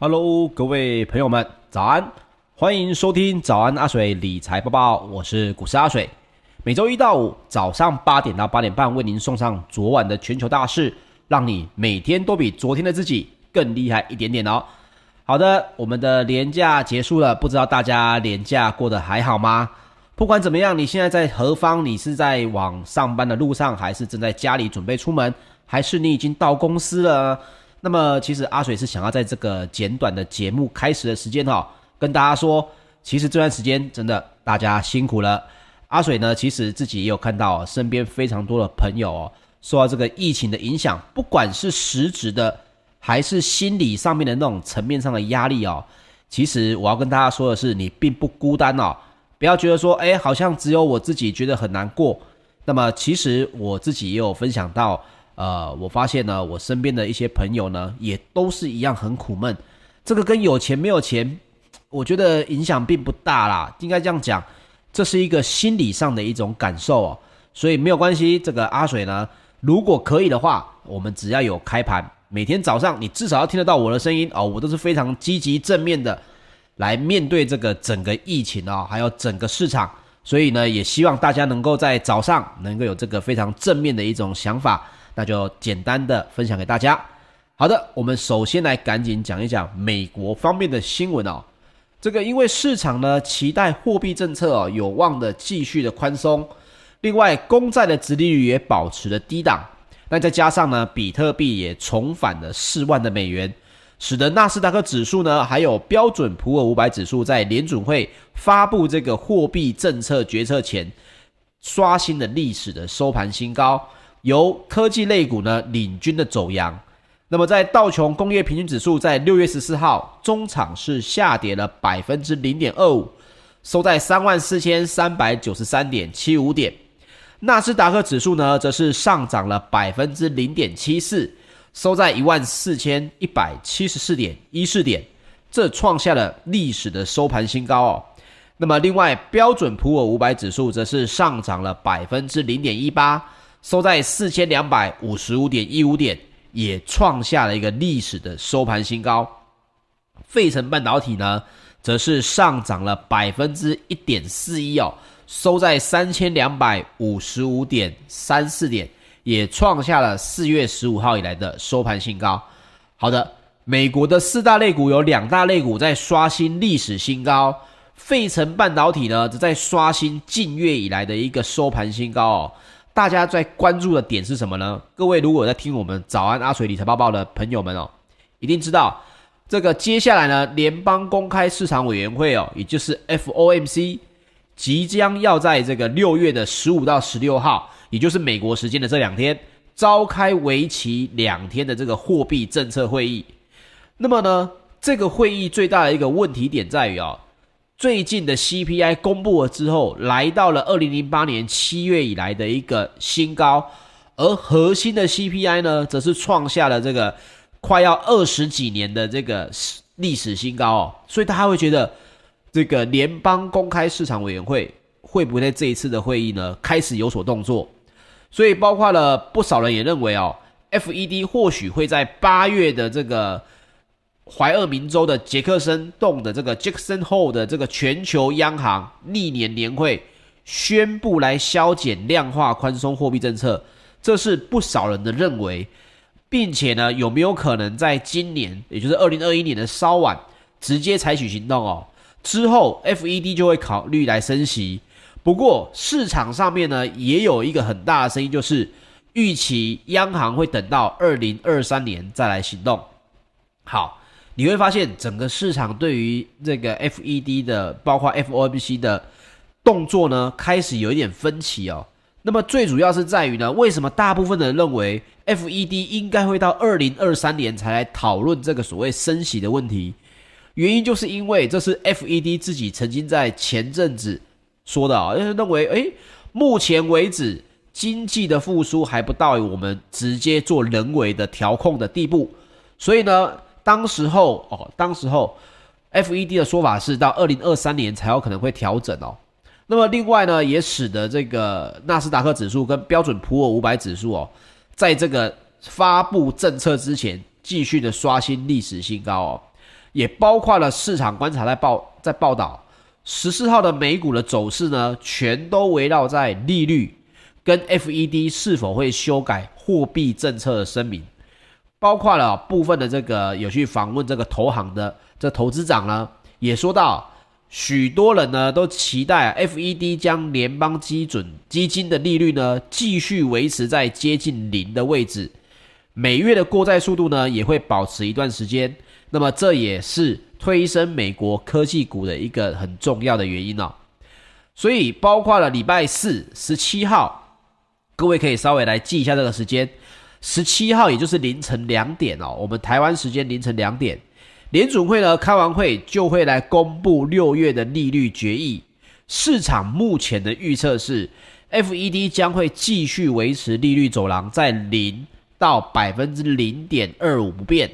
Hello，各位朋友们，早安！欢迎收听早安阿水理财播报，我是股市阿水。每周一到五早上八点到八点半，为您送上昨晚的全球大事，让你每天都比昨天的自己更厉害一点点哦。好的，我们的年假结束了，不知道大家年假过得还好吗？不管怎么样，你现在在何方？你是在往上班的路上，还是正在家里准备出门，还是你已经到公司了？那么，其实阿水是想要在这个简短的节目开始的时间哈，跟大家说，其实这段时间真的大家辛苦了。阿水呢，其实自己也有看到身边非常多的朋友哦，受到这个疫情的影响，不管是实质的，还是心理上面的那种层面上的压力哦。其实我要跟大家说的是，你并不孤单哦，不要觉得说，哎，好像只有我自己觉得很难过。那么，其实我自己也有分享到。呃，我发现呢，我身边的一些朋友呢，也都是一样很苦闷。这个跟有钱没有钱，我觉得影响并不大啦。应该这样讲，这是一个心理上的一种感受哦。所以没有关系，这个阿水呢，如果可以的话，我们只要有开盘，每天早上你至少要听得到我的声音哦，我都是非常积极正面的来面对这个整个疫情啊，还有整个市场。所以呢，也希望大家能够在早上能够有这个非常正面的一种想法。那就简单的分享给大家。好的，我们首先来赶紧讲一讲美国方面的新闻哦。这个因为市场呢期待货币政策哦有望的继续的宽松，另外公债的殖利率也保持了低档。那再加上呢，比特币也重返了四万的美元，使得纳斯达克指数呢还有标准普尔五百指数在联准会发布这个货币政策决策前，刷新了历史的收盘新高。由科技类股呢领军的走扬，那么在道琼工业平均指数在六月十四号中场是下跌了百分之零点二五，收在三万四千三百九十三点七五点。纳斯达克指数呢则是上涨了百分之零点七四，收在一万四千一百七十四点一四点，这创下了历史的收盘新高哦。那么另外标准普尔五百指数则是上涨了百分之零点一八。收在四千两百五十五点一五点，也创下了一个历史的收盘新高。费城半导体呢，则是上涨了百分之一点四一哦，收在三千两百五十五点三四点，也创下了四月十五号以来的收盘新高。好的，美国的四大类股有两大类股在刷新历史新高，费城半导体呢，则在刷新近月以来的一个收盘新高哦。大家在关注的点是什么呢？各位如果在听我们早安阿水理财报报的朋友们哦，一定知道这个接下来呢，联邦公开市场委员会哦，也就是 FOMC，即将要在这个六月的十五到十六号，也就是美国时间的这两天，召开为期两天的这个货币政策会议。那么呢，这个会议最大的一个问题点在于哦。最近的 CPI 公布了之后，来到了二零零八年七月以来的一个新高，而核心的 CPI 呢，则是创下了这个快要二十几年的这个历史新高哦。所以大家会觉得，这个联邦公开市场委员会会不会在这一次的会议呢，开始有所动作？所以包括了不少人也认为哦，FED 或许会在八月的这个。怀俄明州的杰克森洞的这个 Jackson Hole 的这个全球央行历年年会宣布来削减量化宽松货币政策，这是不少人的认为，并且呢，有没有可能在今年，也就是二零二一年的稍晚直接采取行动哦？之后 FED 就会考虑来升息。不过市场上面呢，也有一个很大的声音，就是预期央行会等到二零二三年再来行动。好。你会发现，整个市场对于这个 FED 的，包括 FOMC 的动作呢，开始有一点分歧哦。那么最主要是在于呢，为什么大部分的人认为 FED 应该会到二零二三年才来讨论这个所谓升息的问题？原因就是因为这是 FED 自己曾经在前阵子说的啊，就是认为，诶，目前为止经济的复苏还不到我们直接做人为的调控的地步，所以呢。当时候哦，当时候，FED 的说法是到二零二三年才有可能会调整哦。那么另外呢，也使得这个纳斯达克指数跟标准普尔五百指数哦，在这个发布政策之前继续的刷新历史新高哦。也包括了市场观察在报在报道，十四号的美股的走势呢，全都围绕在利率跟 FED 是否会修改货币政策的声明，包括了部分的这个有去访问这个投行的这投资长呢，也说到。许多人呢都期待 FED 将联邦基准基金的利率呢继续维持在接近零的位置，每月的过债速度呢也会保持一段时间。那么这也是推升美国科技股的一个很重要的原因哦。所以包括了礼拜四十七号，各位可以稍微来记一下这个时间，十七号也就是凌晨两点哦，我们台湾时间凌晨两点。联准会呢开完会就会来公布六月的利率决议，市场目前的预测是，FED 将会继续维持利率走廊在零到百分之零点二五不变，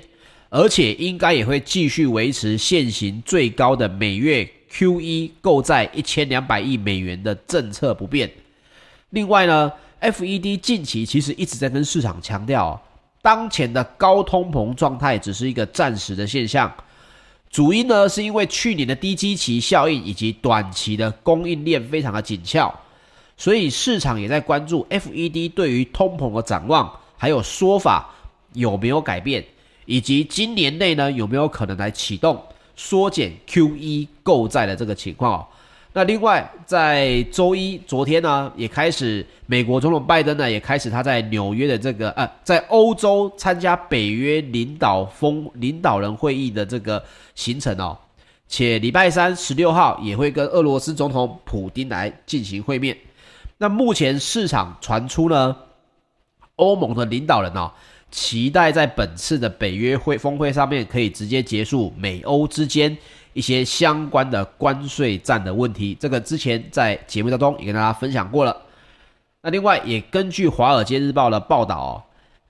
而且应该也会继续维持现行最高的每月 QE 购债一千两百亿美元的政策不变。另外呢，FED 近期其实一直在跟市场强调。当前的高通膨状态只是一个暂时的现象，主因呢是因为去年的低基期效应以及短期的供应链非常的紧俏，所以市场也在关注 FED 对于通膨的展望，还有说法有没有改变，以及今年内呢有没有可能来启动缩减 QE 购债的这个情况哦。那另外，在周一昨天呢，也开始美国总统拜登呢，也开始他在纽约的这个呃，在欧洲参加北约领导峰领导人会议的这个行程哦，且礼拜三十六号也会跟俄罗斯总统普丁来进行会面。那目前市场传出呢，欧盟的领导人哦，期待在本次的北约会峰会上面可以直接结束美欧之间。一些相关的关税战的问题，这个之前在节目当中也跟大家分享过了。那另外也根据《华尔街日报》的报道哦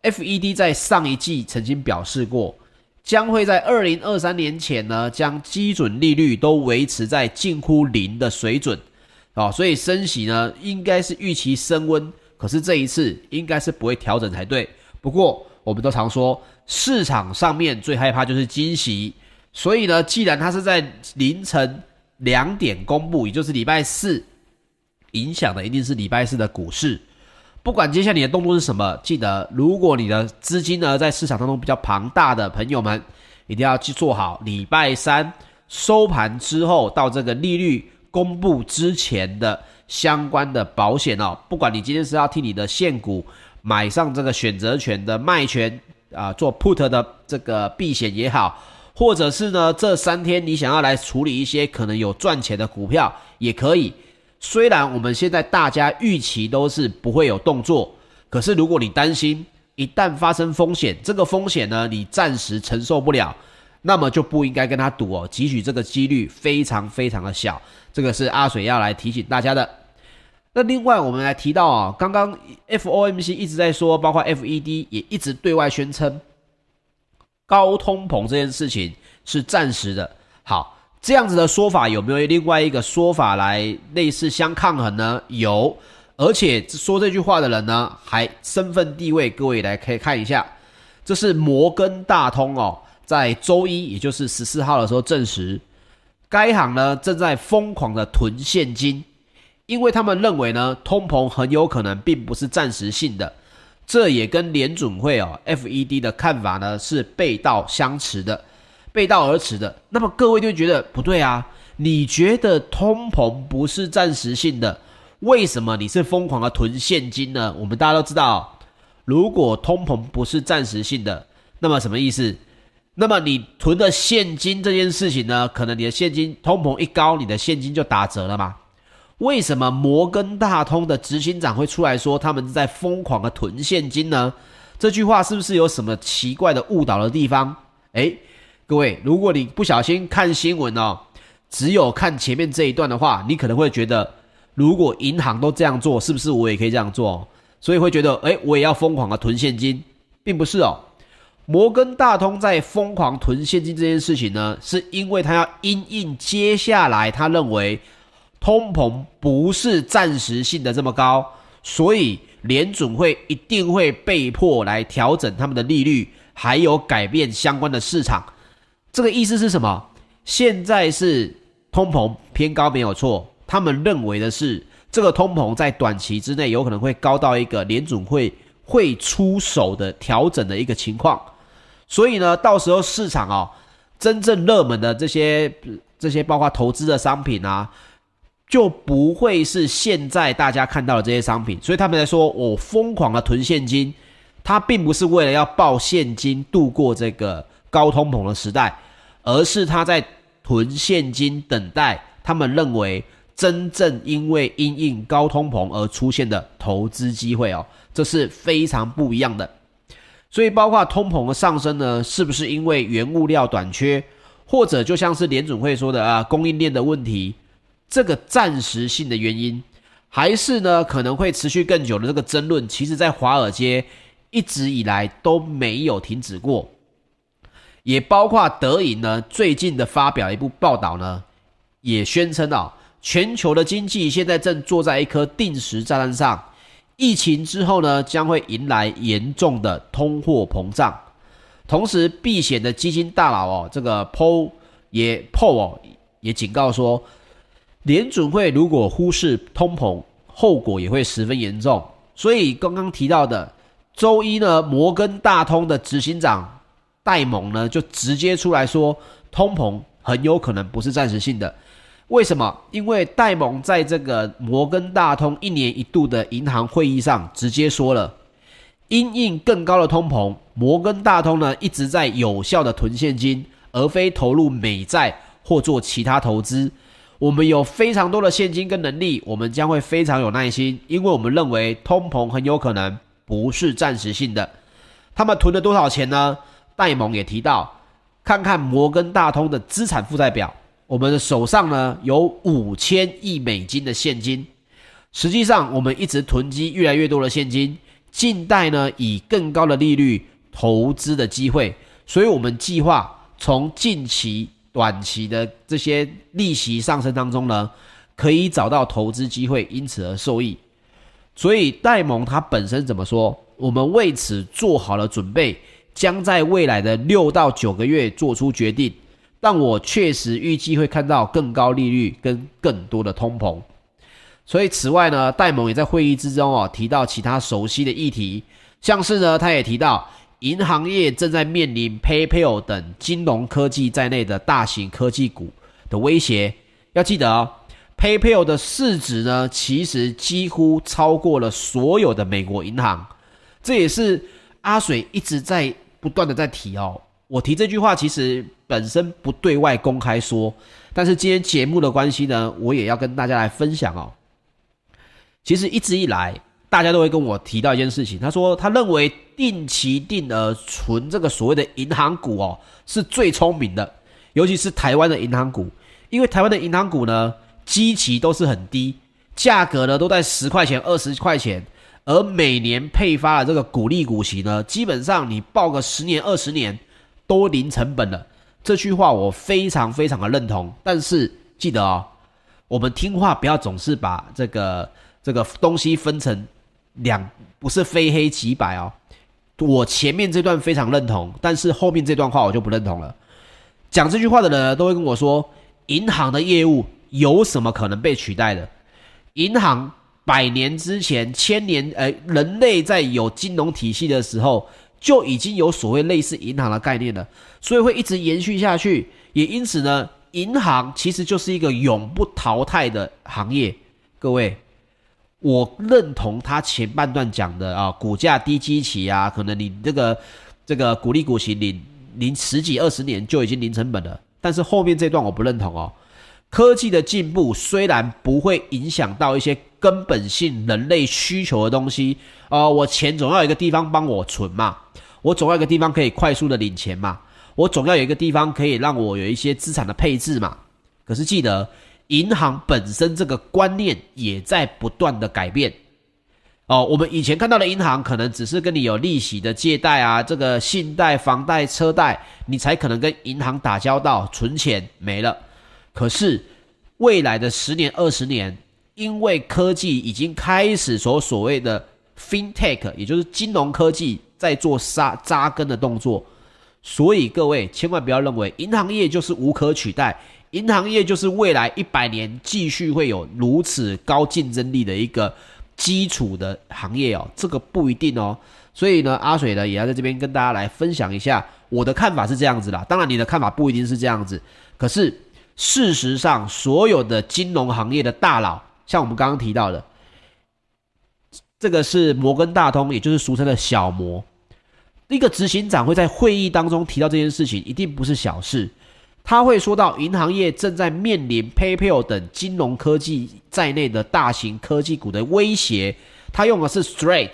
，FED 在上一季曾经表示过，将会在二零二三年前呢，将基准利率都维持在近乎零的水准哦，所以升息呢应该是预期升温，可是这一次应该是不会调整才对。不过我们都常说，市场上面最害怕就是惊喜。所以呢，既然它是在凌晨两点公布，也就是礼拜四，影响的一定是礼拜四的股市。不管接下来你的动作是什么，记得如果你的资金呢在市场当中比较庞大的朋友们，一定要去做好礼拜三收盘之后到这个利率公布之前的相关的保险哦。不管你今天是要替你的现股买上这个选择权的卖权啊，做 put 的这个避险也好。或者是呢，这三天你想要来处理一些可能有赚钱的股票也可以。虽然我们现在大家预期都是不会有动作，可是如果你担心一旦发生风险，这个风险呢你暂时承受不了，那么就不应该跟他赌哦，汲取这个几率非常非常的小。这个是阿水要来提醒大家的。那另外我们来提到啊，刚刚 FOMC 一直在说，包括 FED 也一直对外宣称。高通膨这件事情是暂时的。好，这样子的说法有没有另外一个说法来类似相抗衡呢？有，而且说这句话的人呢，还身份地位，各位来可以看一下，这是摩根大通哦，在周一，也就是十四号的时候证实，该行呢正在疯狂的囤现金，因为他们认为呢，通膨很有可能并不是暂时性的。这也跟联准会哦，FED 的看法呢是背道相驰的，背道而驰的。那么各位就觉得不对啊？你觉得通膨不是暂时性的，为什么你是疯狂的囤现金呢？我们大家都知道，如果通膨不是暂时性的，那么什么意思？那么你囤的现金这件事情呢，可能你的现金通膨一高，你的现金就打折了嘛？为什么摩根大通的执行长会出来说他们是在疯狂的囤现金呢？这句话是不是有什么奇怪的误导的地方？诶，各位，如果你不小心看新闻哦，只有看前面这一段的话，你可能会觉得，如果银行都这样做，是不是我也可以这样做？所以会觉得，诶，我也要疯狂的囤现金，并不是哦。摩根大通在疯狂囤现金这件事情呢，是因为他要因应接下来他认为。通膨不是暂时性的这么高，所以联准会一定会被迫来调整他们的利率，还有改变相关的市场。这个意思是什么？现在是通膨偏高没有错，他们认为的是这个通膨在短期之内有可能会高到一个联准会会出手的调整的一个情况，所以呢，到时候市场哦，真正热门的这些这些包括投资的商品啊，就不会是现在大家看到的这些商品，所以他们在说我疯狂的囤现金，他并不是为了要抱现金度过这个。高通膨的时代，而是他在囤现金等待他们认为真正因为因应高通膨而出现的投资机会哦，这是非常不一样的。所以包括通膨的上升呢，是不是因为原物料短缺，或者就像是联准会说的啊，供应链的问题，这个暂时性的原因，还是呢可能会持续更久的这个争论，其实在华尔街一直以来都没有停止过。也包括德银呢，最近的发表一部报道呢，也宣称啊，全球的经济现在正坐在一颗定时炸弹上，疫情之后呢，将会迎来严重的通货膨胀。同时，避险的基金大佬哦，这个 Paul 也 Paul 哦，也警告说，联准会如果忽视通膨，后果也会十分严重。所以刚刚提到的周一呢，摩根大通的执行长。戴蒙呢，就直接出来说，通膨很有可能不是暂时性的。为什么？因为戴蒙在这个摩根大通一年一度的银行会议上直接说了，因应更高的通膨，摩根大通呢一直在有效的囤现金，而非投入美债或做其他投资。我们有非常多的现金跟能力，我们将会非常有耐心，因为我们认为通膨很有可能不是暂时性的。他们囤了多少钱呢？戴蒙也提到，看看摩根大通的资产负债表，我们的手上呢有五千亿美金的现金。实际上，我们一直囤积越来越多的现金，静待呢以更高的利率投资的机会。所以，我们计划从近期、短期的这些利息上升当中呢，可以找到投资机会，因此而受益。所以，戴蒙他本身怎么说？我们为此做好了准备。将在未来的六到九个月做出决定，但我确实预计会看到更高利率跟更多的通膨。所以，此外呢，戴蒙也在会议之中哦提到其他熟悉的议题，像是呢，他也提到银行业正在面临 PayPal 等金融科技在内的大型科技股的威胁。要记得哦，PayPal 的市值呢，其实几乎超过了所有的美国银行，这也是阿水一直在。不断的在提哦，我提这句话其实本身不对外公开说，但是今天节目的关系呢，我也要跟大家来分享哦。其实一直以来，大家都会跟我提到一件事情，他说他认为定期定额存这个所谓的银行股哦，是最聪明的，尤其是台湾的银行股，因为台湾的银行股呢，基期都是很低，价格呢都在十块钱、二十块钱。而每年配发的这个股利股息呢，基本上你抱个十年二十年都零成本了。这句话我非常非常的认同。但是记得哦，我们听话不要总是把这个这个东西分成两，不是非黑即白哦。我前面这段非常认同，但是后面这段话我就不认同了。讲这句话的人都会跟我说，银行的业务有什么可能被取代的？银行。百年之前，千年，呃，人类在有金融体系的时候，就已经有所谓类似银行的概念了，所以会一直延续下去。也因此呢，银行其实就是一个永不淘汰的行业。各位，我认同他前半段讲的啊，股价低基期啊，可能你这个这个股利股息领零十几二十年就已经零成本了。但是后面这段我不认同哦。科技的进步虽然不会影响到一些。根本性人类需求的东西，呃，我钱总要有一个地方帮我存嘛，我总要有一个地方可以快速的领钱嘛，我总要有一个地方可以让我有一些资产的配置嘛。可是记得，银行本身这个观念也在不断的改变。哦，我们以前看到的银行可能只是跟你有利息的借贷啊，这个信贷、房贷、车贷，你才可能跟银行打交道，存钱没了。可是未来的十年、二十年。因为科技已经开始所所谓的 FinTech，也就是金融科技在做扎扎根的动作，所以各位千万不要认为银行业就是无可取代，银行业就是未来一百年继续会有如此高竞争力的一个基础的行业哦，这个不一定哦。所以呢，阿水呢也要在这边跟大家来分享一下我的看法是这样子啦。当然，你的看法不一定是这样子，可是事实上，所有的金融行业的大佬，像我们刚刚提到的，这个是摩根大通，也就是俗称的小摩。一个执行长会在会议当中提到这件事情，一定不是小事。他会说到，银行业正在面临 PayPal 等金融科技在内的大型科技股的威胁。他用的是 “straight”，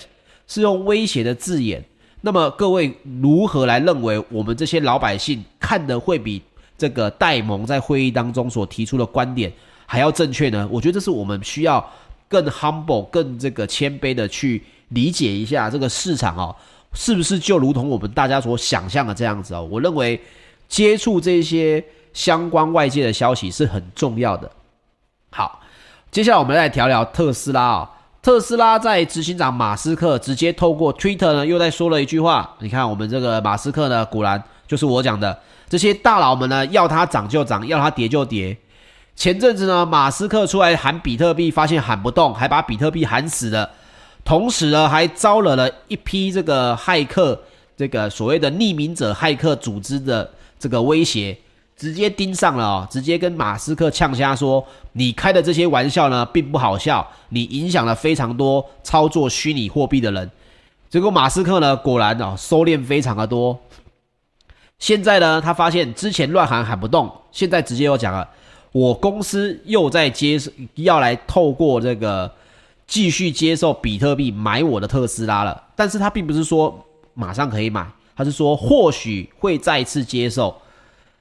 是用威胁的字眼。那么各位如何来认为我们这些老百姓看的会比这个戴蒙在会议当中所提出的观点还要正确呢？我觉得这是我们需要更 humble、更这个谦卑的去理解一下这个市场哦。是不是就如同我们大家所想象的这样子哦？我认为接触这些相关外界的消息是很重要的。好，接下来我们来聊聊特斯拉啊。特斯拉在执行长马斯克直接透过 Twitter 呢，又在说了一句话。你看，我们这个马斯克呢，果然就是我讲的，这些大佬们呢，要它涨就涨，要它跌就跌。前阵子呢，马斯克出来喊比特币，发现喊不动，还把比特币喊死了。同时呢，还招惹了一批这个骇客，这个所谓的匿名者骇客组织的这个威胁，直接盯上了哦，直接跟马斯克呛瞎说：“你开的这些玩笑呢，并不好笑，你影响了非常多操作虚拟货币的人。”结果马斯克呢，果然哦，收敛非常的多。现在呢，他发现之前乱喊喊不动，现在直接又讲了：“我公司又在接，要来透过这个。”继续接受比特币买我的特斯拉了，但是他并不是说马上可以买，他是说或许会再次接受。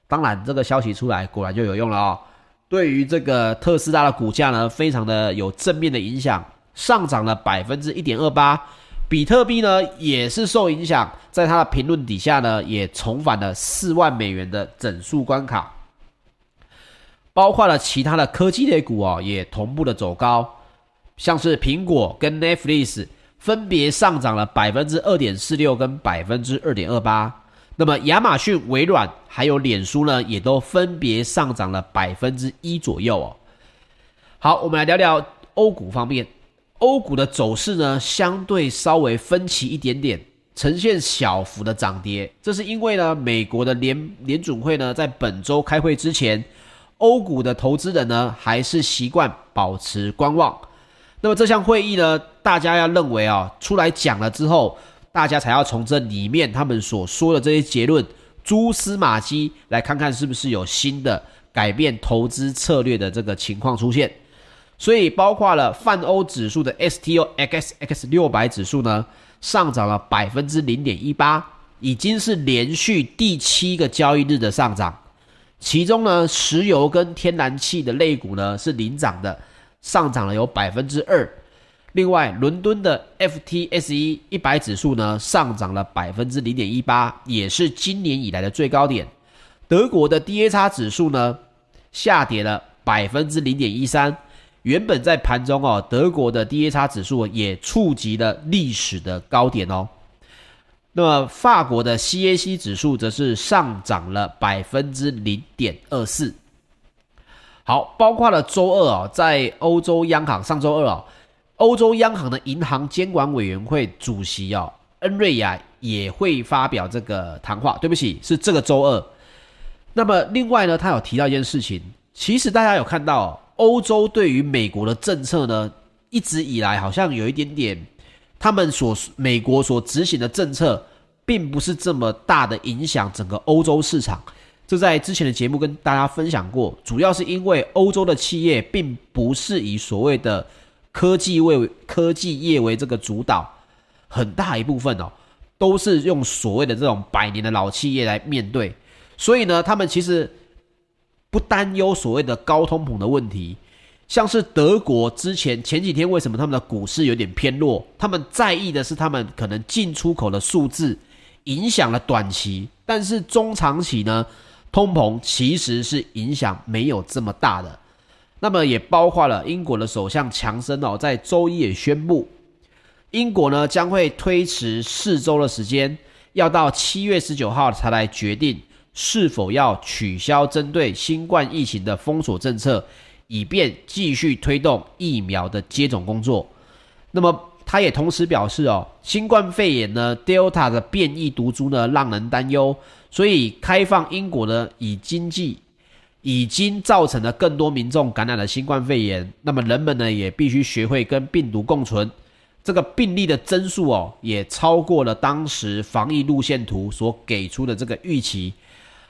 当然，这个消息出来果然就有用了哦。对于这个特斯拉的股价呢，非常的有正面的影响，上涨了百分之一点二八。比特币呢也是受影响，在他的评论底下呢，也重返了四万美元的整数关卡，包括了其他的科技类股哦，也同步的走高。像是苹果跟 Netflix 分别上涨了百分之二点四六跟百分之二点二八，那么亚马逊、微软还有脸书呢，也都分别上涨了百分之一左右哦。好，我们来聊聊欧股方面，欧股的走势呢，相对稍微分歧一点点，呈现小幅的涨跌。这是因为呢，美国的联联准会呢，在本周开会之前，欧股的投资人呢，还是习惯保持观望。那么这项会议呢，大家要认为啊，出来讲了之后，大家才要从这里面他们所说的这些结论蛛丝马迹，来看看是不是有新的改变投资策略的这个情况出现。所以，包括了泛欧指数的 STOXX 六百指数呢，上涨了百分之零点一八，已经是连续第七个交易日的上涨。其中呢，石油跟天然气的类股呢是领涨的。上涨了有百分之二，另外，伦敦的 FTSE 一百指数呢上涨了百分之零点一八，也是今年以来的最高点。德国的 DAX 指数呢下跌了百分之零点一三，原本在盘中哦，德国的 DAX 指数也触及了历史的高点哦。那么，法国的 CAC 指数则是上涨了百分之零点二四。好，包括了周二啊，在欧洲央行上周二啊，欧洲央行的银行监管委员会主席啊，恩瑞亚也会发表这个谈话。对不起，是这个周二。那么另外呢，他有提到一件事情，其实大家有看到，欧洲对于美国的政策呢，一直以来好像有一点点，他们所美国所执行的政策，并不是这么大的影响整个欧洲市场。这在之前的节目跟大家分享过，主要是因为欧洲的企业并不是以所谓的科技为科技业为这个主导，很大一部分哦都是用所谓的这种百年的老企业来面对，所以呢，他们其实不担忧所谓的高通膨的问题。像是德国之前前几天为什么他们的股市有点偏弱？他们在意的是他们可能进出口的数字影响了短期，但是中长期呢？通膨其实是影响没有这么大的，那么也包括了英国的首相强生哦，在周一也宣布，英国呢将会推迟四周的时间，要到七月十九号才来决定是否要取消针对新冠疫情的封锁政策，以便继续推动疫苗的接种工作。那么，他也同时表示哦，新冠肺炎呢，Delta 的变异毒株呢，让人担忧，所以开放英国呢，以经济已经造成了更多民众感染了新冠肺炎。那么，人们呢，也必须学会跟病毒共存。这个病例的增速哦，也超过了当时防疫路线图所给出的这个预期。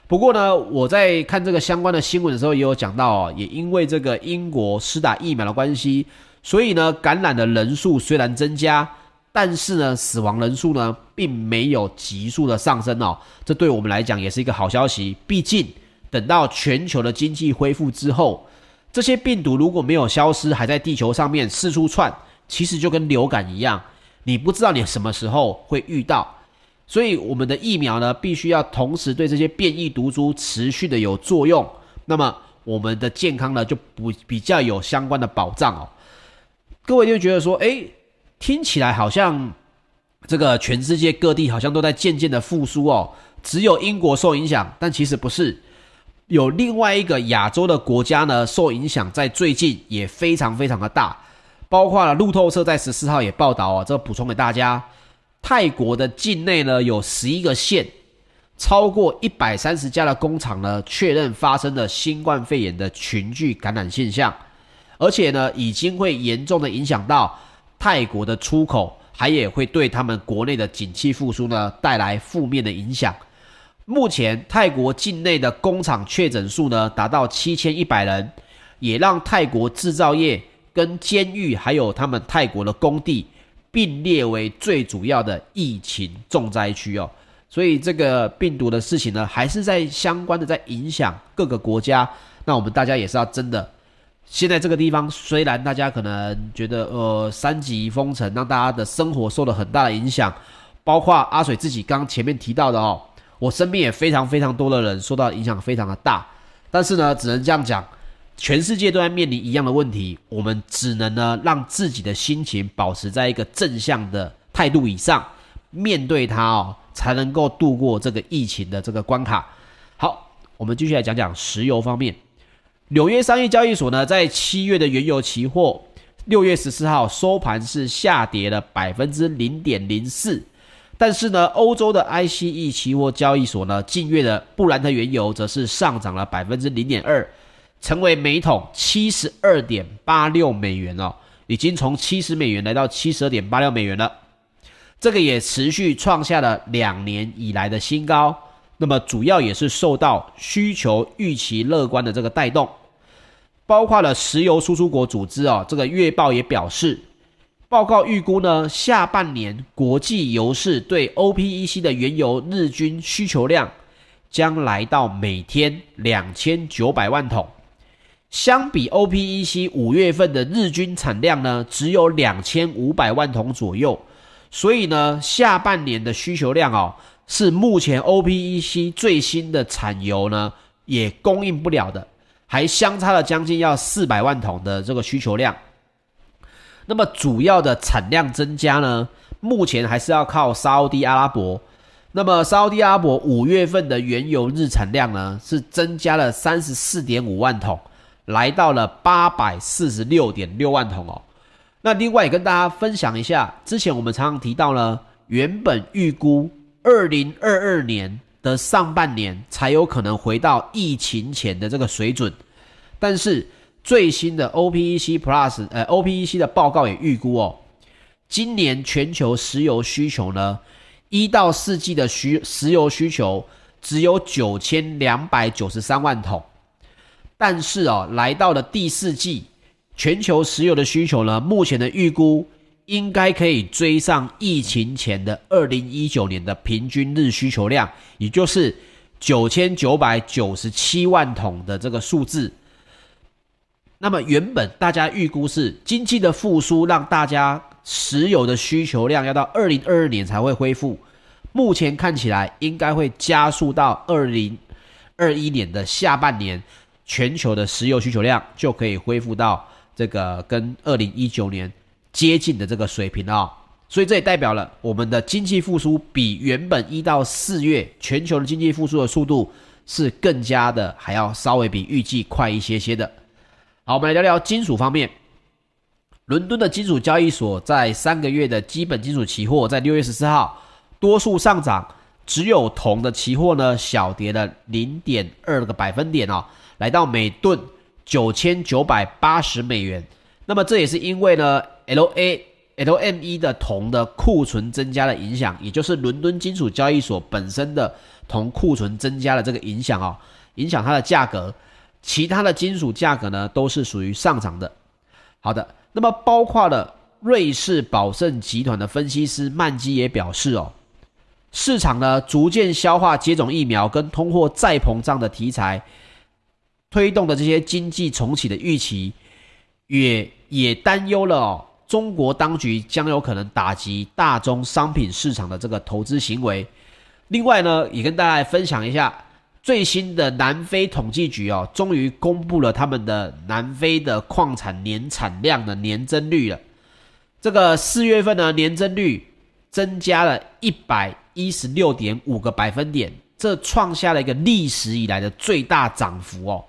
不过呢，我在看这个相关的新闻的时候，也有讲到哦，也因为这个英国施打疫苗的关系，所以呢，感染的人数虽然增加，但是呢，死亡人数呢，并没有急速的上升哦。这对我们来讲也是一个好消息。毕竟，等到全球的经济恢复之后，这些病毒如果没有消失，还在地球上面四处窜。其实就跟流感一样，你不知道你什么时候会遇到，所以我们的疫苗呢，必须要同时对这些变异毒株持续的有作用，那么我们的健康呢就不比较有相关的保障哦。各位就觉得说，诶，听起来好像这个全世界各地好像都在渐渐的复苏哦，只有英国受影响，但其实不是，有另外一个亚洲的国家呢受影响，在最近也非常非常的大。包括了路透社在十四号也报道哦，这个补充给大家，泰国的境内呢有十一个县，超过一百三十家的工厂呢确认发生了新冠肺炎的群聚感染现象，而且呢已经会严重的影响到泰国的出口，还也会对他们国内的景气复苏呢带来负面的影响。目前泰国境内的工厂确诊数呢达到七千一百人，也让泰国制造业。跟监狱还有他们泰国的工地并列为最主要的疫情重灾区哦，所以这个病毒的事情呢，还是在相关的在影响各个国家。那我们大家也是要真的，现在这个地方虽然大家可能觉得呃三级封城让大家的生活受了很大的影响，包括阿水自己刚前面提到的哦，我身边也非常非常多的人受到影响非常的大，但是呢，只能这样讲。全世界都在面临一样的问题，我们只能呢让自己的心情保持在一个正向的态度以上，面对它哦，才能够度过这个疫情的这个关卡。好，我们继续来讲讲石油方面。纽约商业交易所呢，在七月的原油期货，六月十四号收盘是下跌了百分之零点零四，但是呢，欧洲的 ICE 期货交易所呢，近月的布兰特原油则是上涨了百分之零点二。成为每桶七十二点八六美元哦，已经从七十美元来到七十二点八六美元了。这个也持续创下了两年以来的新高。那么主要也是受到需求预期乐观的这个带动，包括了石油输出国组织哦，这个月报也表示，报告预估呢，下半年国际油市对 OPEC 的原油日均需求量将来到每天两千九百万桶。相比 OPEC 五月份的日均产量呢，只有两千五百万桶左右，所以呢，下半年的需求量哦，是目前 OPEC 最新的产油呢也供应不了的，还相差了将近要四百万桶的这个需求量。那么主要的产量增加呢，目前还是要靠沙乌地阿拉伯。那么沙乌地阿拉伯五月份的原油日产量呢，是增加了三十四点五万桶。来到了八百四十六点六万桶哦。那另外也跟大家分享一下，之前我们常常提到呢，原本预估二零二二年的上半年才有可能回到疫情前的这个水准，但是最新的 OPEC Plus 呃 OPEC 的报告也预估哦，今年全球石油需求呢，一到四季的需石油需求只有九千两百九十三万桶。但是哦，来到了第四季，全球石油的需求呢，目前的预估应该可以追上疫情前的二零一九年的平均日需求量，也就是九千九百九十七万桶的这个数字。那么原本大家预估是经济的复苏，让大家石油的需求量要到二零二二年才会恢复，目前看起来应该会加速到二零二一年的下半年。全球的石油需求量就可以恢复到这个跟二零一九年接近的这个水平啊、所以这也代表了我们的经济复苏比原本一到四月全球的经济复苏的速度是更加的还要稍微比预计快一些些的。好，我们来聊聊金属方面。伦敦的金属交易所，在三个月的基本金属期货，在六月十四号多数上涨，只有铜的期货呢小跌了零点二个百分点哦，来到每吨九千九百八十美元。那么这也是因为呢，LA LME 的铜的库存增加的影响，也就是伦敦金属交易所本身的铜库存增加的这个影响哦，影响它的价格。其他的金属价格呢都是属于上涨的。好的。那么，包括了瑞士宝盛集团的分析师曼基也表示，哦，市场呢逐渐消化接种疫苗跟通货再膨胀的题材，推动的这些经济重启的预期，也也担忧了哦，中国当局将有可能打击大宗商品市场的这个投资行为。另外呢，也跟大家分享一下。最新的南非统计局哦，终于公布了他们的南非的矿产年产量的年增率了。这个四月份呢，年增率增加了一百一十六点五个百分点，这创下了一个历史以来的最大涨幅哦。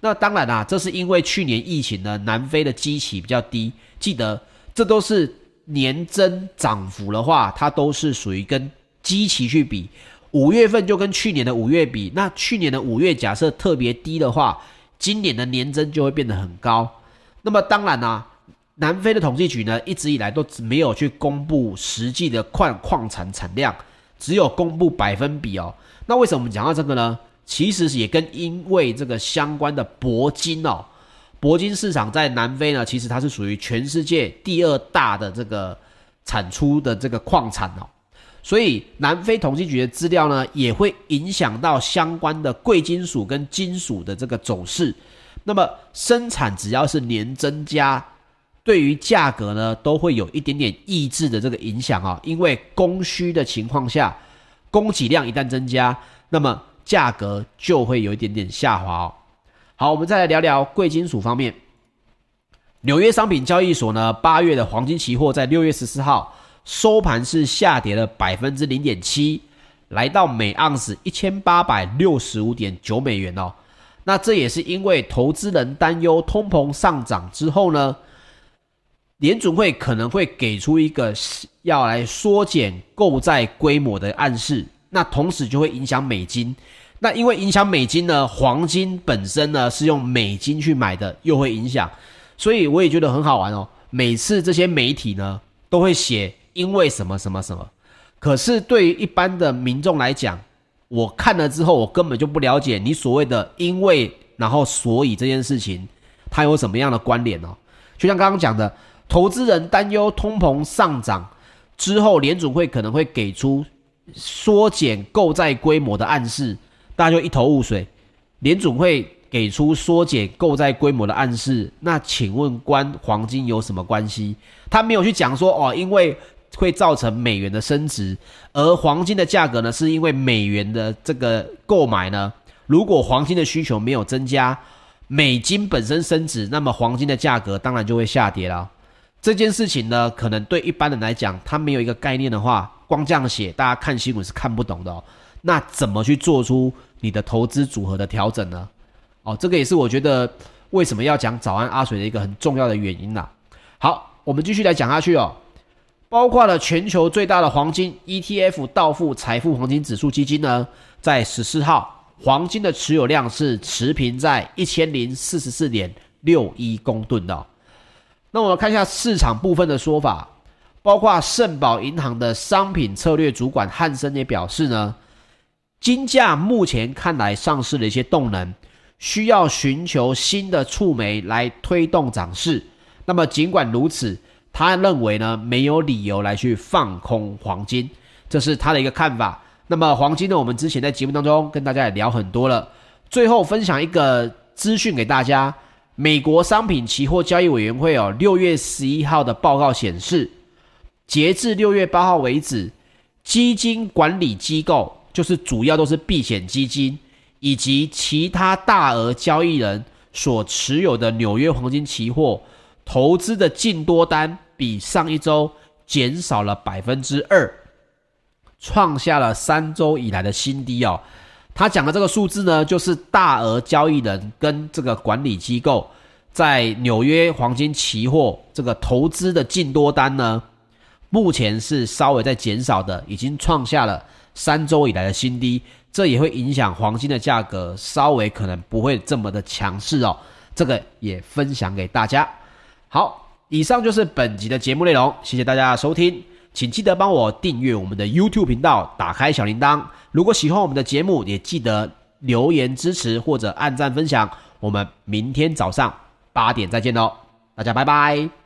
那当然啦，这是因为去年疫情呢，南非的基期比较低。记得这都是年增涨幅的话，它都是属于跟基期去比。五月份就跟去年的五月比，那去年的五月假设特别低的话，今年的年增就会变得很高。那么当然啊，南非的统计局呢，一直以来都没有去公布实际的矿矿产产量，只有公布百分比哦。那为什么我们讲到这个呢？其实也跟因为这个相关的铂金哦，铂金市场在南非呢，其实它是属于全世界第二大的这个产出的这个矿产哦。所以，南非统计局的资料呢，也会影响到相关的贵金属跟金属的这个走势。那么，生产只要是年增加，对于价格呢，都会有一点点抑制的这个影响啊。因为供需的情况下，供给量一旦增加，那么价格就会有一点点下滑哦。好，我们再来聊聊贵金属方面。纽约商品交易所呢，八月的黄金期货在六月十四号。收盘是下跌了百分之零点七，来到每盎司一千八百六十五点九美元哦。那这也是因为投资人担忧通膨上涨之后呢，联准会可能会给出一个要来缩减购债规模的暗示。那同时就会影响美金。那因为影响美金呢，黄金本身呢是用美金去买的，又会影响。所以我也觉得很好玩哦。每次这些媒体呢都会写。因为什么什么什么，可是对于一般的民众来讲，我看了之后，我根本就不了解你所谓的“因为”然后“所以”这件事情，它有什么样的关联呢？就像刚刚讲的，投资人担忧通膨上涨之后，联准会可能会给出缩减购债规模的暗示，大家就一头雾水。联准会给出缩减购债规模的暗示，那请问关黄金有什么关系？他没有去讲说哦，因为。会造成美元的升值，而黄金的价格呢，是因为美元的这个购买呢，如果黄金的需求没有增加，美金本身升值，那么黄金的价格当然就会下跌了。这件事情呢，可能对一般人来讲，他没有一个概念的话，光这样写，大家看新闻是看不懂的哦。那怎么去做出你的投资组合的调整呢？哦，这个也是我觉得为什么要讲早安阿水的一个很重要的原因呐。好，我们继续来讲下去哦。包括了全球最大的黄金 ETF 道富财富黄金指数基金呢，在十四号黄金的持有量是持平在一千零四十四点六一公吨的。那我们看一下市场部分的说法，包括盛宝银行的商品策略主管汉森也表示呢，金价目前看来上市的一些动能，需要寻求新的触媒来推动涨势。那么尽管如此，他认为呢，没有理由来去放空黄金，这是他的一个看法。那么黄金呢，我们之前在节目当中跟大家也聊很多了。最后分享一个资讯给大家：美国商品期货交易委员会哦，六月十一号的报告显示，截至六月八号为止，基金管理机构就是主要都是避险基金以及其他大额交易人所持有的纽约黄金期货投资的净多单。比上一周减少了百分之二，创下了三周以来的新低哦。他讲的这个数字呢，就是大额交易人跟这个管理机构在纽约黄金期货这个投资的净多单呢，目前是稍微在减少的，已经创下了三周以来的新低。这也会影响黄金的价格，稍微可能不会这么的强势哦。这个也分享给大家。好，以上就是本集的节目内容，谢谢大家的收听，请记得帮我订阅我们的 YouTube 频道，打开小铃铛。如果喜欢我们的节目，也记得留言支持或者按赞分享。我们明天早上八点再见喽，大家拜拜。